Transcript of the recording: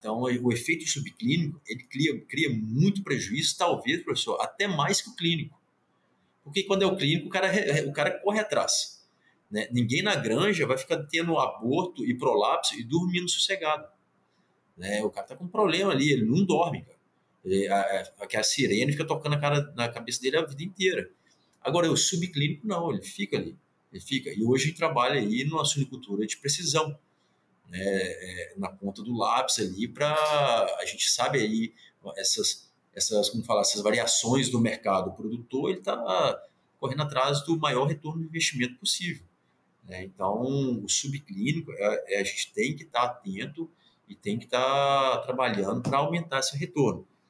Então, o efeito subclínico, ele cria, cria muito prejuízo, talvez, professor, até mais que o clínico. Porque quando é o clínico, o cara, o cara corre atrás. Né? Ninguém na granja vai ficar tendo aborto e prolapso e dormindo sossegado. Né? O cara tá com um problema ali, ele não dorme, cara. Ele, a, a, a sirene fica tocando a cara na cabeça dele a vida inteira. Agora, o subclínico não, ele fica ali. Ele fica. E hoje trabalha aí numa suinicultura de precisão né, é, na ponta do lápis ali para a gente sabe aí essas essas como falar essas variações do mercado o produtor ele está correndo atrás do maior retorno de investimento possível né? então o subclínico é, é, a gente tem que estar tá atento e tem que estar tá trabalhando para aumentar esse retorno